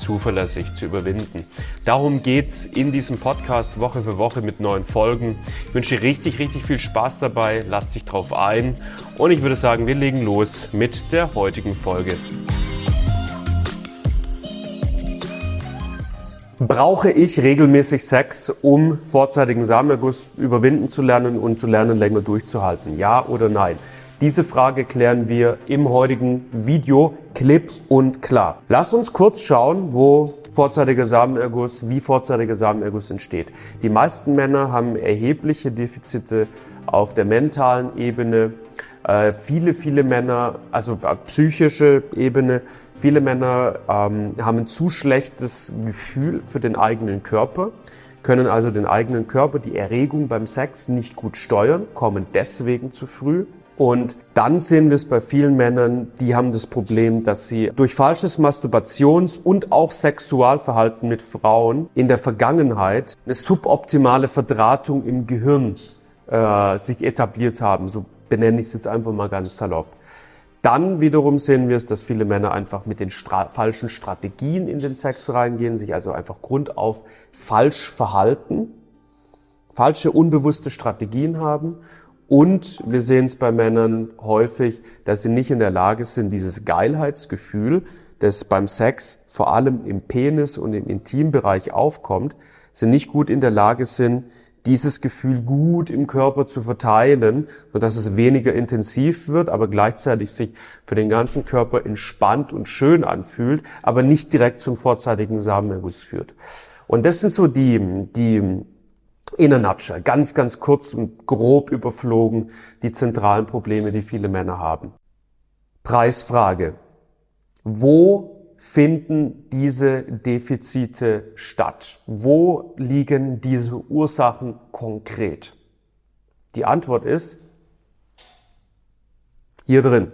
zuverlässig zu überwinden. Darum geht's in diesem Podcast Woche für Woche mit neuen Folgen. Ich wünsche dir richtig, richtig viel Spaß dabei. Lass dich drauf ein. Und ich würde sagen, wir legen los mit der heutigen Folge. Brauche ich regelmäßig Sex, um vorzeitigen Samenerguss überwinden zu lernen und zu lernen, länger durchzuhalten? Ja oder nein? Diese Frage klären wir im heutigen Video klipp und klar. Lass uns kurz schauen, wo vorzeitiger Samenerguss, wie vorzeitiger Samenerguss entsteht. Die meisten Männer haben erhebliche Defizite auf der mentalen Ebene. Äh, viele, viele Männer, also auf psychische Ebene, viele Männer ähm, haben ein zu schlechtes Gefühl für den eigenen Körper, können also den eigenen Körper, die Erregung beim Sex nicht gut steuern, kommen deswegen zu früh. Und dann sehen wir es bei vielen Männern, die haben das Problem, dass sie durch falsches Masturbations- und auch Sexualverhalten mit Frauen in der Vergangenheit eine suboptimale Verdrahtung im Gehirn äh, sich etabliert haben. So benenne ich es jetzt einfach mal ganz salopp. Dann wiederum sehen wir es, dass viele Männer einfach mit den Stra falschen Strategien in den Sex reingehen, sich also einfach grundauf falsch verhalten, falsche unbewusste Strategien haben und wir sehen es bei Männern häufig, dass sie nicht in der Lage sind, dieses Geilheitsgefühl, das beim Sex vor allem im Penis und im Intimbereich aufkommt, sie nicht gut in der Lage sind, dieses Gefühl gut im Körper zu verteilen, sodass es weniger intensiv wird, aber gleichzeitig sich für den ganzen Körper entspannt und schön anfühlt, aber nicht direkt zum vorzeitigen Samenerguss führt. Und das sind so die, die in a nutshell, ganz, ganz kurz und grob überflogen, die zentralen Probleme, die viele Männer haben. Preisfrage. Wo finden diese Defizite statt? Wo liegen diese Ursachen konkret? Die Antwort ist hier drin.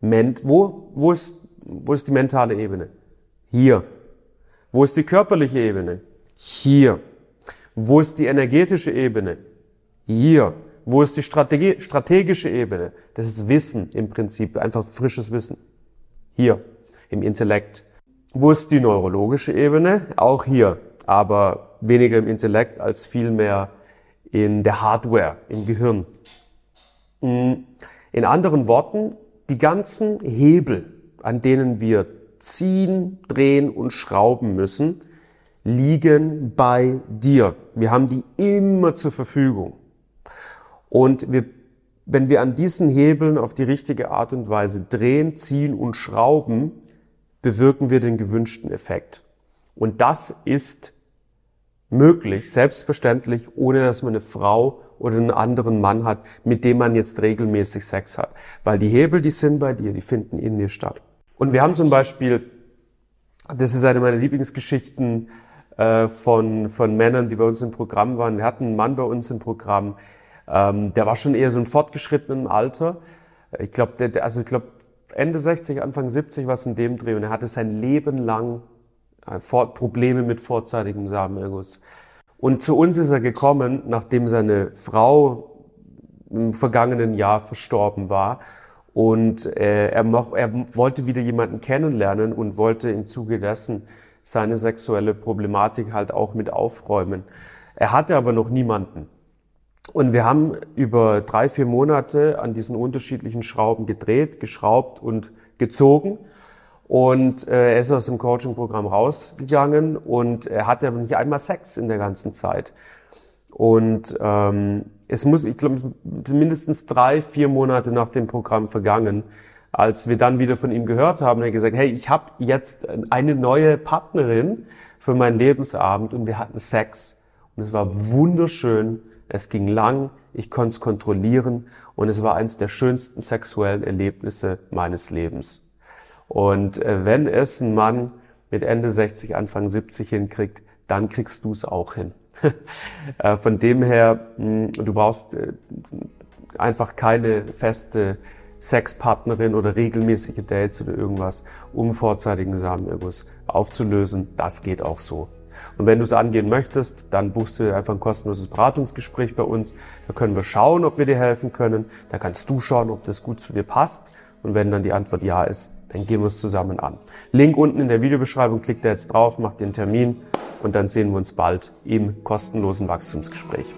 Ment wo, wo, ist, wo ist die mentale Ebene? Hier. Wo ist die körperliche Ebene? Hier. Wo ist die energetische Ebene? Hier. Wo ist die Strategie, strategische Ebene? Das ist Wissen im Prinzip, einfach frisches Wissen. Hier, im Intellekt. Wo ist die neurologische Ebene? Auch hier, aber weniger im Intellekt als vielmehr in der Hardware, im Gehirn. Hm. In anderen Worten, die ganzen Hebel, an denen wir ziehen, drehen und schrauben müssen, liegen bei dir. Wir haben die immer zur Verfügung. Und wir, wenn wir an diesen Hebeln auf die richtige Art und Weise drehen, ziehen und schrauben, bewirken wir den gewünschten Effekt. Und das ist möglich, selbstverständlich, ohne dass man eine Frau oder einen anderen Mann hat, mit dem man jetzt regelmäßig Sex hat. Weil die Hebel, die sind bei dir, die finden in dir statt. Und wir haben zum Beispiel, das ist eine meiner Lieblingsgeschichten, äh, von, von Männern, die bei uns im Programm waren. Wir hatten einen Mann bei uns im Programm, ähm, der war schon eher so ein fortgeschrittenen Alter. Ich glaube, der, also ich glaube Ende 60, Anfang 70 was in dem Dreh und er hatte sein Leben lang äh, Probleme mit vorzeitigem Samenerguss. Und zu uns ist er gekommen, nachdem seine Frau im vergangenen Jahr verstorben war. Und äh, er, er wollte wieder jemanden kennenlernen und wollte im Zuge dessen seine sexuelle Problematik halt auch mit aufräumen. Er hatte aber noch niemanden. Und wir haben über drei, vier Monate an diesen unterschiedlichen Schrauben gedreht, geschraubt und gezogen. Und äh, er ist aus dem Coaching-Programm rausgegangen und er hatte aber nicht einmal Sex in der ganzen Zeit. Und ähm, es muss, ich glaube, mindestens drei, vier Monate nach dem Programm vergangen, als wir dann wieder von ihm gehört haben, er gesagt, hey, ich habe jetzt eine neue Partnerin für meinen Lebensabend und wir hatten Sex und es war wunderschön, es ging lang, ich konnte es kontrollieren und es war eines der schönsten sexuellen Erlebnisse meines Lebens. Und äh, wenn es ein Mann mit Ende 60, Anfang 70 hinkriegt, dann kriegst du es auch hin. Äh, von dem her, hm, du brauchst äh, einfach keine feste Sexpartnerin oder regelmäßige Dates oder irgendwas, um vorzeitigen Samenerguss aufzulösen. Das geht auch so. Und wenn du es angehen möchtest, dann buchst du einfach ein kostenloses Beratungsgespräch bei uns. Da können wir schauen, ob wir dir helfen können. Da kannst du schauen, ob das gut zu dir passt. Und wenn dann die Antwort ja ist, dann gehen wir es zusammen an. Link unten in der Videobeschreibung, klickt da jetzt drauf, macht den Termin und dann sehen wir uns bald im kostenlosen Wachstumsgespräch.